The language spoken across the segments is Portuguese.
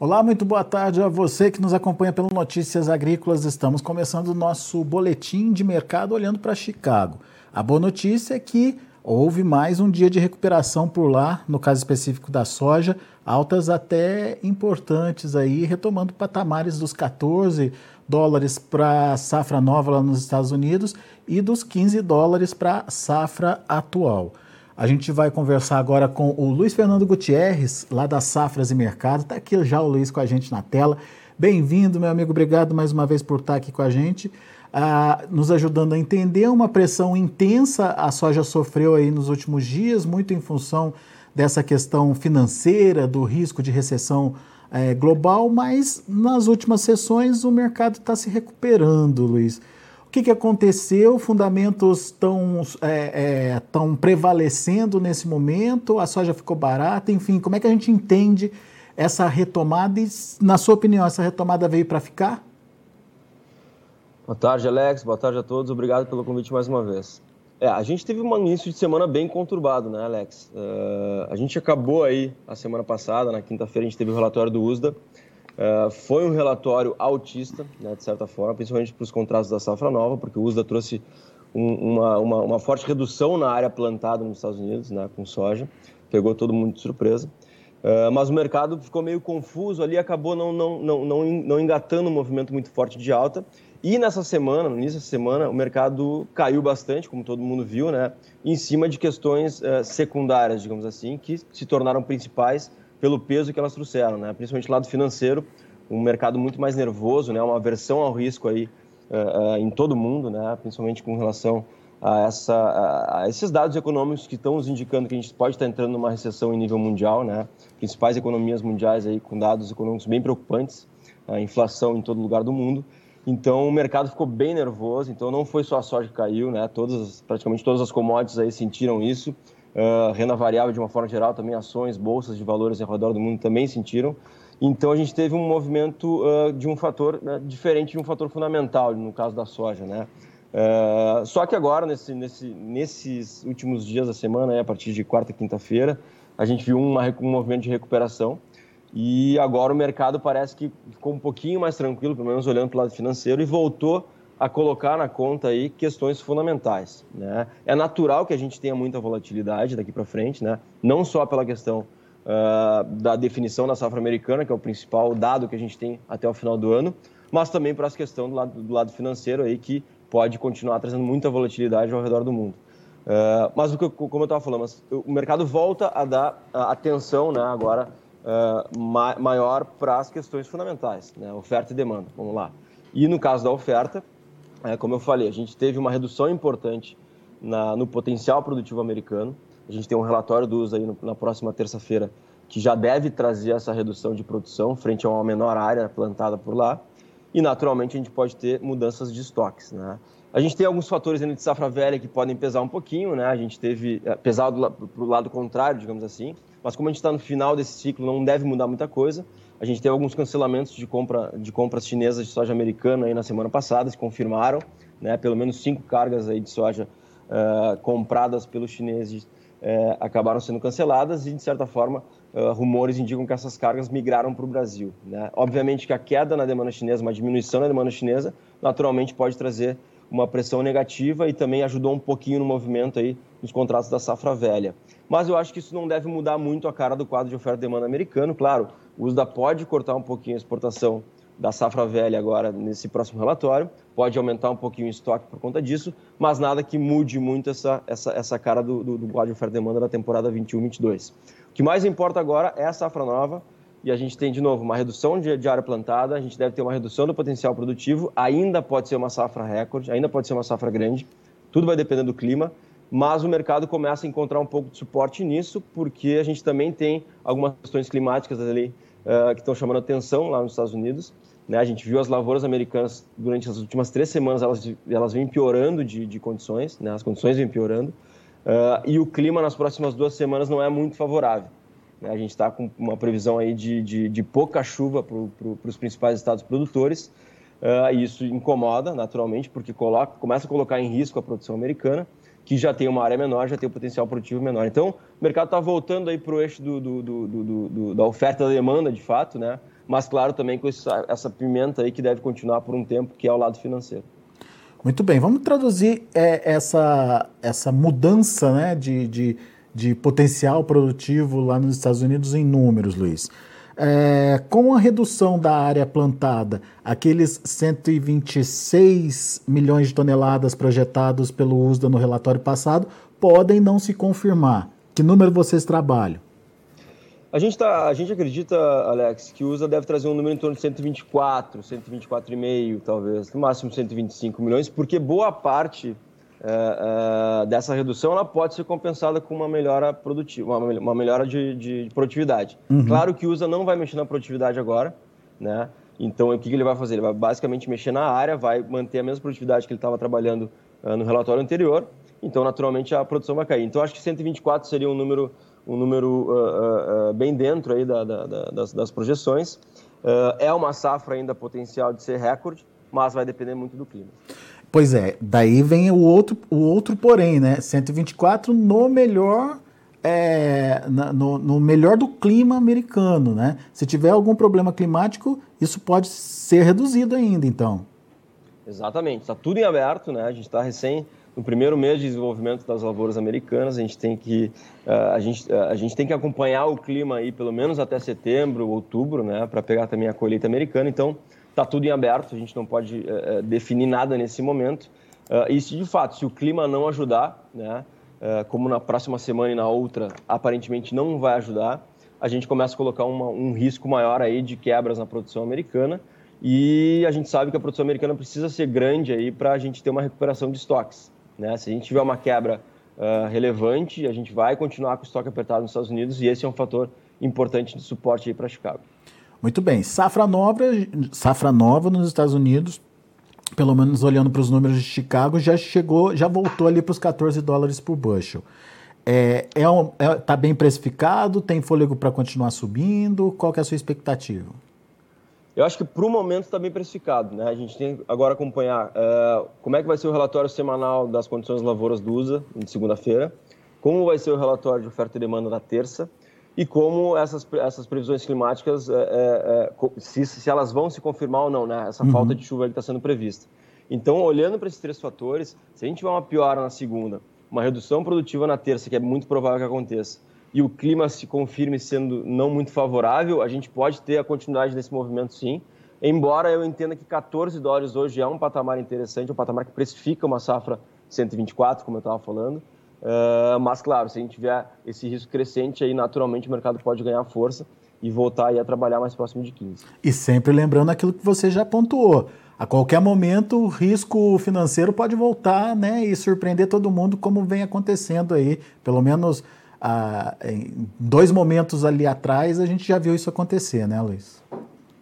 Olá, muito boa tarde a você que nos acompanha pelo Notícias Agrícolas. Estamos começando o nosso boletim de mercado olhando para Chicago. A boa notícia é que houve mais um dia de recuperação por lá, no caso específico da soja, altas até importantes aí, retomando patamares dos 14 dólares para safra nova lá nos Estados Unidos e dos 15 dólares para safra atual. A gente vai conversar agora com o Luiz Fernando Gutierrez, lá das Safras e Mercado. Está aqui já o Luiz com a gente na tela. Bem-vindo, meu amigo. Obrigado mais uma vez por estar aqui com a gente, ah, nos ajudando a entender uma pressão intensa a soja sofreu aí nos últimos dias, muito em função dessa questão financeira, do risco de recessão é, global, mas nas últimas sessões o mercado está se recuperando, Luiz. O que, que aconteceu? Fundamentos estão é, é, prevalecendo nesse momento? A soja ficou barata? Enfim, como é que a gente entende essa retomada? E, na sua opinião, essa retomada veio para ficar? Boa tarde, Alex. Boa tarde a todos. Obrigado pelo convite mais uma vez. É, a gente teve um início de semana bem conturbado, né, Alex? Uh, a gente acabou aí a semana passada, na quinta-feira, a gente teve o relatório do USDA. Uh, foi um relatório altista, né, de certa forma, principalmente para os contratos da safra nova, porque o USDA trouxe um, uma, uma, uma, forte redução na área plantada nos Estados Unidos, né, com soja, pegou todo mundo de surpresa. Uh, mas o mercado ficou meio confuso ali, acabou não, não, não, não, não engatando um movimento muito forte de alta. E nessa semana, no início da semana, o mercado caiu bastante, como todo mundo viu, né, em cima de questões uh, secundárias, digamos assim, que se tornaram principais pelo peso que elas trouxeram, né? principalmente lado financeiro, um mercado muito mais nervoso, né? uma aversão ao risco aí, uh, uh, em todo mundo, né? principalmente com relação a, essa, a, esses dados econômicos que estão nos indicando que a gente pode estar entrando numa recessão em nível mundial, né? principais economias mundiais aí com dados econômicos bem preocupantes, a inflação em todo lugar do mundo. Então o mercado ficou bem nervoso. Então não foi só a soja que caiu, né? Todas, praticamente todas as commodities aí sentiram isso. Uh, renda variável de uma forma geral, também ações, bolsas de valores ao redor do mundo também sentiram. Então a gente teve um movimento uh, de um fator né, diferente de um fator fundamental, no caso da soja, né? Uh, só que agora, nesse, nesse, nesses últimos dias da semana, né, a partir de quarta e quinta-feira, a gente viu uma, um movimento de recuperação e agora o mercado parece que ficou um pouquinho mais tranquilo, pelo menos olhando para o lado financeiro, e voltou a colocar na conta aí questões fundamentais. Né? É natural que a gente tenha muita volatilidade daqui para frente, né? não só pela questão uh, da definição da safra americana, que é o principal dado que a gente tem até o final do ano, mas também para essa questão do lado, do lado financeiro aí que pode continuar trazendo muita volatilidade ao redor do mundo. Uh, mas como eu estava falando, o mercado volta a dar atenção né, agora uh, ma maior para as questões fundamentais, né, oferta e demanda. Vamos lá. E no caso da oferta, é, como eu falei, a gente teve uma redução importante na, no potencial produtivo americano. A gente tem um relatório do USA aí no, na próxima terça-feira que já deve trazer essa redução de produção frente a uma menor área plantada por lá. E, naturalmente, a gente pode ter mudanças de estoques. Né? A gente tem alguns fatores de safra velha que podem pesar um pouquinho. Né? A gente teve é, pesado para o lado contrário, digamos assim. Mas como a gente está no final desse ciclo, não deve mudar muita coisa. A gente teve alguns cancelamentos de, compra, de compras chinesas de soja americana aí na semana passada, se confirmaram, né? pelo menos cinco cargas aí de soja uh, compradas pelos chineses uh, acabaram sendo canceladas e, de certa forma, uh, rumores indicam que essas cargas migraram para o Brasil. Né? Obviamente que a queda na demanda chinesa, uma diminuição na demanda chinesa, naturalmente pode trazer uma pressão negativa e também ajudou um pouquinho no movimento aí nos contratos da safra velha. Mas eu acho que isso não deve mudar muito a cara do quadro de oferta e demanda americano. Claro, o USDA pode cortar um pouquinho a exportação da safra velha agora nesse próximo relatório, pode aumentar um pouquinho o estoque por conta disso, mas nada que mude muito essa, essa, essa cara do, do, do quadro de oferta e demanda da temporada 21-22. O que mais importa agora é a safra nova, e a gente tem, de novo, uma redução de, de, área plantada, a gente deve ter uma redução do potencial produtivo, ainda pode ser uma safra recorde, ainda pode ser uma safra grande, tudo vai depender do clima, mas o mercado começa a encontrar um pouco de suporte nisso, porque a gente também tem algumas questões climáticas ali uh, que estão chamando atenção lá nos Estados Unidos. Né? A gente viu as lavouras americanas durante as últimas três semanas, elas, elas vêm piorando de, de condições, né? as condições vêm piorando, uh, e o clima nas próximas duas semanas não é muito favorável. A gente está com uma previsão aí de, de, de pouca chuva para pro, os principais estados produtores. Uh, isso incomoda, naturalmente, porque coloca, começa a colocar em risco a produção americana, que já tem uma área menor, já tem um potencial produtivo menor. Então, o mercado está voltando aí para o eixo do, do, do, da oferta e da demanda, de fato, né? mas claro também com essa, essa pimenta aí que deve continuar por um tempo, que é o lado financeiro. Muito bem, vamos traduzir é, essa, essa mudança né, de, de, de potencial produtivo lá nos Estados Unidos em números, Luiz. É, com a redução da área plantada, aqueles 126 milhões de toneladas projetados pelo USDA no relatório passado podem não se confirmar. Que número vocês trabalham? A gente, tá, a gente acredita, Alex, que o USA deve trazer um número em torno de 124, 124,5 talvez, no máximo 125 milhões, porque boa parte é, dessa redução ela pode ser compensada com uma melhora produtiva, uma, uma melhora de, de produtividade. Uhum. Claro que o USA não vai mexer na produtividade agora, né? Então, o que ele vai fazer? Ele vai basicamente mexer na área, vai manter a mesma produtividade que ele estava trabalhando uh, no relatório anterior, então, naturalmente, a produção vai cair. Então, acho que 124 seria um número, um número uh, uh, bem dentro aí da, da, da, das, das, projeções. é uma safra ainda potencial de ser recorde, mas vai depender muito do clima. Pois é, daí vem o outro, o outro porém, né? 124 no melhor é, no, no, melhor do clima americano, né? Se tiver algum problema climático, isso pode ser reduzido ainda, então. Exatamente, está tudo em aberto, né? A gente está recém no primeiro mês de desenvolvimento das lavouras americanas, a gente tem que uh, a gente, uh, a gente tem que acompanhar o clima aí pelo menos até setembro, outubro, né? Para pegar também a colheita americana. Então está tudo em aberto, a gente não pode uh, definir nada nesse momento. Uh, e se de fato, se o clima não ajudar, né, uh, como na próxima semana e na outra, aparentemente não vai ajudar, a gente começa a colocar uma, um risco maior aí de quebras na produção americana. E a gente sabe que a produção americana precisa ser grande aí para a gente ter uma recuperação de estoques. Né? Se a gente tiver uma quebra relevante, a gente vai continuar com o estoque apertado nos Estados Unidos e esse é um fator importante de suporte aí para Chicago. Muito bem. Safra nova, safra nova nos Estados Unidos, pelo menos olhando para os números de Chicago, já chegou, já voltou ali para os 14 dólares por bushel. É, é, um, é tá bem precificado? Tem fôlego para continuar subindo? Qual que é a sua expectativa? Eu acho que para o momento está bem precificado. Né? A gente tem agora acompanhar uh, como é que vai ser o relatório semanal das condições lavouras do USA, de segunda-feira, como vai ser o relatório de oferta e demanda da terça, e como essas, essas previsões climáticas, é, é, é se, se, elas vão se confirmar ou não, né? essa uhum. falta de chuva que está sendo prevista. Então, olhando para esses três fatores, se a gente tiver uma piora na segunda, uma redução produtiva na terça, que é muito provável que aconteça, e o clima se confirme sendo não muito favorável, a gente pode ter a continuidade desse movimento sim, embora eu entenda que 14 dólares hoje é um patamar interessante, um patamar que precifica uma safra 124, como eu estava falando, Uh, mas, claro, se a gente tiver esse risco crescente, aí naturalmente o mercado pode ganhar força e voltar aí a trabalhar mais próximo de 15. E sempre lembrando aquilo que você já pontuou. A qualquer momento o risco financeiro pode voltar né, e surpreender todo mundo, como vem acontecendo aí. Pelo menos ah, em dois momentos ali atrás a gente já viu isso acontecer, né, Luiz?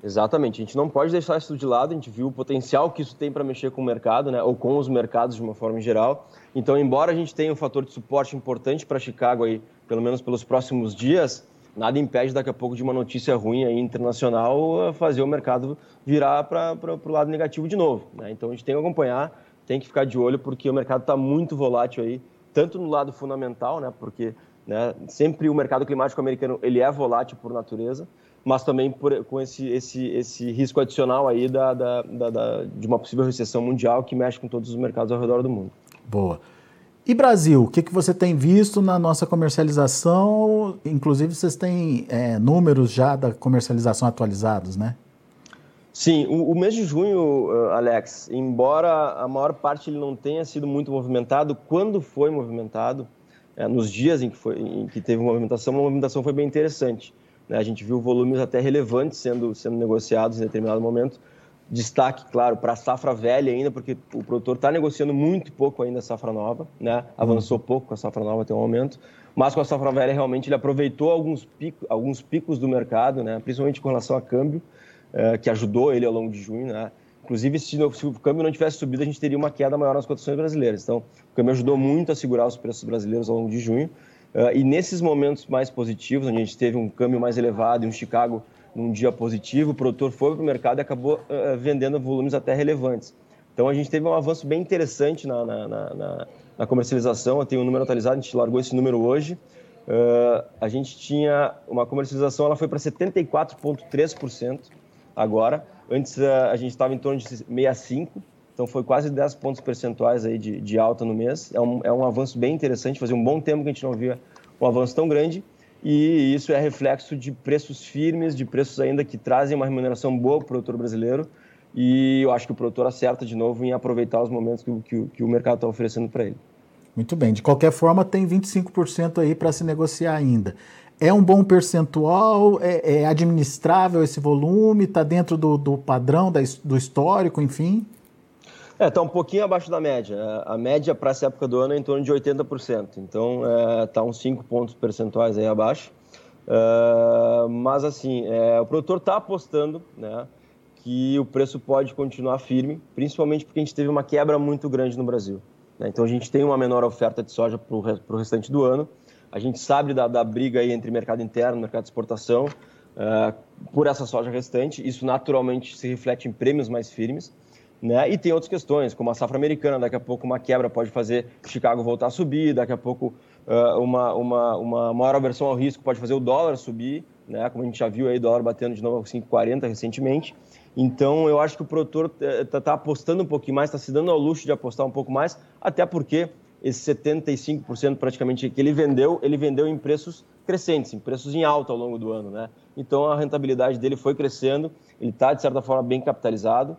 Exatamente, a gente não pode deixar isso de lado, a gente viu o potencial que isso tem para mexer com o mercado, né, ou com os mercados de uma forma geral. Então, embora a gente tenha um fator de suporte importante para Chicago aí, pelo menos pelos próximos dias, nada impede daqui a pouco de uma notícia ruim aí internacional fazer o mercado virar para o lado negativo de novo. Né? Então, a gente tem que acompanhar, tem que ficar de olho, porque o mercado está muito volátil aí, tanto no lado fundamental, né, porque né, sempre o mercado climático americano ele é volátil por natureza, mas também por, com esse, esse, esse risco adicional aí da, da, da, da, de uma possível recessão mundial que mexe com todos os mercados ao redor do mundo. Boa. E Brasil, o que, que você tem visto na nossa comercialização? Inclusive, vocês têm é, números já da comercialização atualizados, né? Sim, o, o, mês de junho, uh, Alex, embora a maior parte ele não tenha sido muito movimentado, quando foi movimentado, é, nos dias em que, foi, em que teve movimentação, a movimentação foi bem interessante. Né? A gente viu volumes até relevantes sendo, sendo negociados em determinado momento. Destaque, claro, para a safra velha ainda, porque o produtor está negociando muito pouco ainda a safra nova, né? avançou pouco com a safra nova até o momento, mas com a safra velha realmente ele aproveitou alguns, pico, alguns picos do mercado, né? principalmente com relação a câmbio, eh, que ajudou ele ao longo de junho. Né? Inclusive, se, se, o câmbio não tivesse subido, a gente teria uma queda maior nas cotações brasileiras. Então, o câmbio ajudou muito a segurar os preços brasileiros ao longo de junho. Uh, e nesses momentos mais positivos, onde a gente teve um câmbio mais elevado e um Chicago num dia positivo, o produtor foi para o mercado e acabou uh, vendendo volumes até relevantes. Então a gente teve um avanço bem interessante na, na, na, na comercialização. Eu tenho um número atualizado, a gente largou esse número hoje. uh, a gente tinha uma comercialização, ela foi para 74,3% agora. Antes a gente estava em torno de 65%, então foi quase 10 pontos percentuais aí de, de alta no mês. É um, é um avanço bem interessante, fazia um bom tempo que a gente não via um avanço tão grande. E isso é reflexo de preços firmes, de preços ainda que trazem uma remuneração boa para o produtor brasileiro. E eu acho que o produtor acerta de novo em aproveitar os momentos que, que, que o mercado está oferecendo para ele. Muito bem. De qualquer forma, tem 25% aí para se negociar ainda. É um bom percentual? É, é administrável esse volume? Está dentro do, do padrão, da, do histórico, enfim? É, está um pouquinho abaixo da média. A média para essa época do ano é em torno de 80%. Então, está é, uns 5 pontos percentuais aí abaixo. Uh, mas, assim, é, o produtor está apostando né, que o preço pode continuar firme, principalmente porque a gente teve uma quebra muito grande no Brasil. Né? Então a gente tem uma menor oferta de soja para o restante do ano. A gente sabe da, da, briga aí entre mercado interno e mercado de exportação uh, por essa soja restante. Isso naturalmente se reflete em prêmios mais firmes. Né? E tem outras questões, como a safra americana, daqui a pouco uma quebra pode fazer Chicago voltar a subir, daqui a pouco uma, uma, uma maior aversão ao risco pode fazer o dólar subir, né? como a gente já viu aí, dólar batendo de novo 5,40 recentemente. Então, eu acho que o produtor está eh, tá apostando um pouquinho mais, está se dando ao luxo de apostar um pouco mais, até porque esse 75% praticamente que ele vendeu, ele vendeu em preços crescentes, em preços em alta ao longo do ano, né? Então, a rentabilidade dele foi crescendo, ele está, de certa forma, bem capitalizado,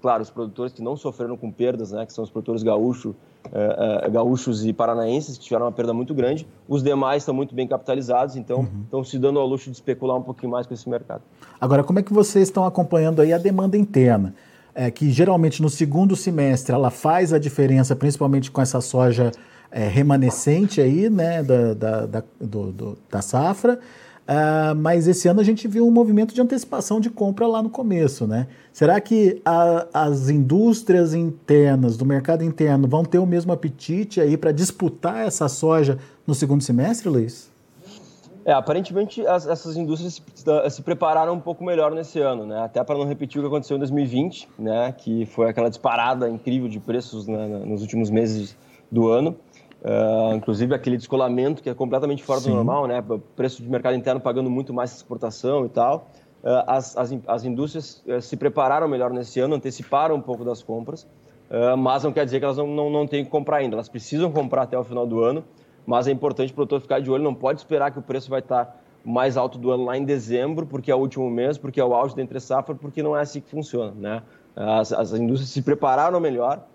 claro, os produtores que não sofreram com perdas, né, que são os produtores gaúcho, uh, uh, gaúchos e paranaenses, que tiveram uma perda muito grande. Os demais estão muito bem capitalizados, então uhum. estão se dando ao luxo de especular um pouquinho mais com esse mercado. Agora, como é que vocês estão acompanhando aí a demanda interna? É, que geralmente no segundo semestre ela faz a diferença, principalmente com essa soja é, remanescente aí, né, da, da, da, do, do, da safra. Uh, mas esse ano a gente viu um movimento de antecipação de compra lá no começo, né? Será que a, as indústrias internas do mercado interno vão ter o mesmo apetite aí para disputar essa soja no segundo semestre, Luiz? É, aparentemente as, essas indústrias se, se, prepararam um pouco melhor nesse ano, né? Até para não repetir o que aconteceu em 2020, né? Que foi aquela disparada incrível de preços né, nos últimos meses do ano. Uh, inclusive aquele descolamento que é completamente fora Sim. do normal, né? Preço de mercado interno pagando muito mais exportação e tal. Uh, as, as, as, indústrias uh, se prepararam melhor nesse ano, anteciparam um pouco das compras, mas não quer dizer que elas não, não, não têm que comprar ainda. Elas precisam comprar até o final do ano, mas é importante o produtor ficar de olho, não pode esperar que o preço vai estar mais alto do ano lá em dezembro, porque é o último mês, porque é o auge da entre safra, porque não é assim que funciona, né? As, as indústrias se prepararam melhor,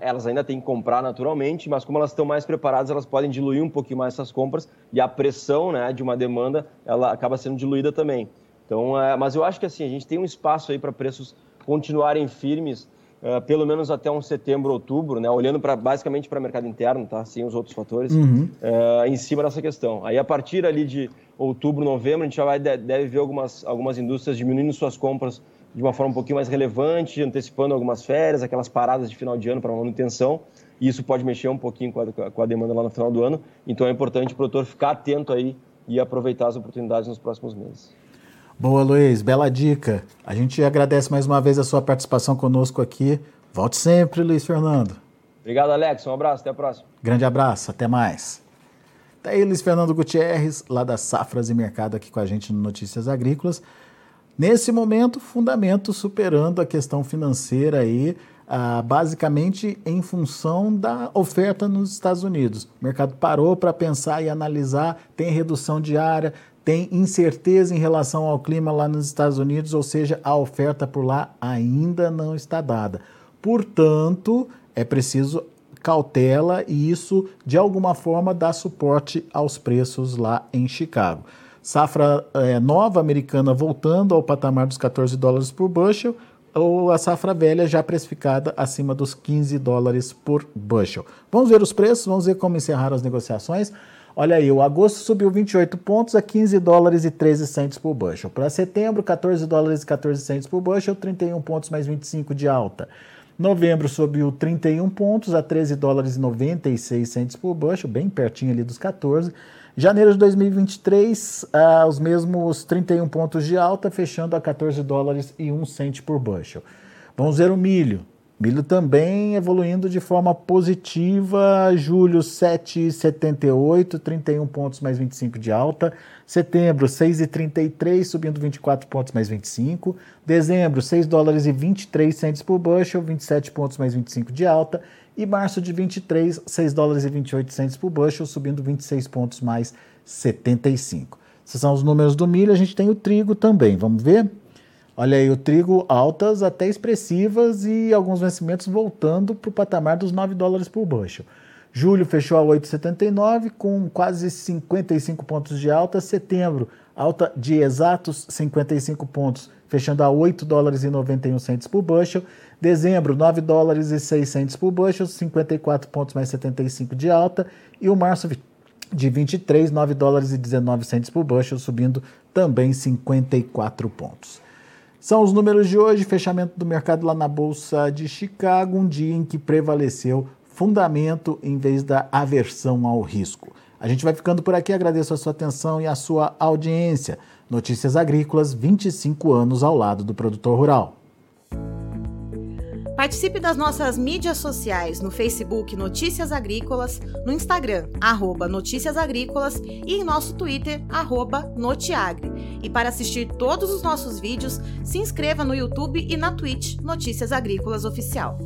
elas ainda têm que comprar naturalmente, mas como elas estão mais preparadas, elas podem diluir um pouquinho mais essas compras e a pressão né, de uma demanda ela acaba sendo diluída também. Então, é, mas eu acho que assim a gente tem um espaço aí para preços continuarem firmes, é, pelo menos até um setembro, outubro, né, olhando para basicamente para o mercado interno, tá, sem os outros fatores, uhum. É, em cima dessa questão. Aí a partir ali de outubro, novembro, a gente já vai deve ver algumas algumas indústrias diminuindo suas compras de uma forma um pouquinho mais relevante, antecipando algumas férias, aquelas paradas de final de ano para manutenção. E isso pode mexer um pouquinho com a, com a, demanda lá no final do ano. Então é importante o produtor ficar atento aí e aproveitar as oportunidades nos próximos meses. Boa, Luiz, bela dica. A gente agradece mais uma vez a sua participação conosco aqui. Volte sempre, Luiz Fernando. Obrigado, Alex. Um abraço, até a próxima. Grande abraço, até mais. Tá aí Luiz Fernando Gutierrez, lá das Safras e Mercado, aqui com a gente no Notícias Agrícolas. Nesse momento, fundamento superando a questão financeira aí, ah, basicamente em função da oferta nos Estados Unidos. O mercado parou para pensar e analisar, tem redução diária, tem incerteza em relação ao clima lá nos Estados Unidos, ou seja, a oferta por lá ainda não está dada. Portanto, é preciso cautela e isso de alguma forma dá suporte aos preços lá em Chicago. Safra é, nova americana voltando ao patamar dos 14 dólares por bushel, ou a safra velha já precificada acima dos 15 dólares por bushel. Vamos ver os preços, vamos ver como encerraram as negociações. Olha aí, o agosto subiu 28 pontos a 15 dólares e 13 centes por bushel. Para setembro, 14 dólares e 14 centes por bushel, 31 pontos mais 25 de alta. Novembro subiu 31 pontos a 13 dólares e 96 centes por bushel, bem pertinho ali dos 14. Janeiro de 2023, ah, os mesmos 31 pontos de alta, fechando a 14 dólares e 1 cento por bushel. Vamos ver o milho. Milho também evoluindo de forma positiva, julho 7,78, 31 pontos mais 25 de alta. Setembro 6,33, subindo 24 pontos mais 25. Dezembro 6 dólares e 23 centes por bushel, 27 pontos mais 25 de alta. E março de 23, 6 dólares e 28 centes por bushel, subindo 26 pontos mais 75. Esses são os números do milho, a gente tem o trigo também, vamos ver? Olha aí, o trigo altas até expressivas e alguns vencimentos voltando para o patamar dos 9 dólares por bushel. Julho fechou a 8,79 com quase 55 pontos de alta. Setembro, alta de exatos 55 pontos, fechando a 8 dólares e 91 centes por bushel. Dezembro, 9 dólares e 6 centes por bushel, 54 pontos mais 75 de alta. E o março de 23, 9 dólares e 19 centes por bushel, subindo também 54 pontos. São os números de hoje, fechamento do mercado lá na Bolsa de Chicago, um dia em que prevaleceu fundamento em vez da aversão ao risco. A gente vai ficando por aqui, agradeço a sua atenção e a sua audiência. Notícias Agrícolas, 25 anos ao lado do produtor rural. Participe das nossas mídias sociais no Facebook Notícias Agrícolas, no Instagram, arroba Notícias Agrícolas e em nosso Twitter, arroba Notiagre. E para assistir todos os nossos vídeos, se inscreva no YouTube e na Twitch Notícias Agrícolas Oficial.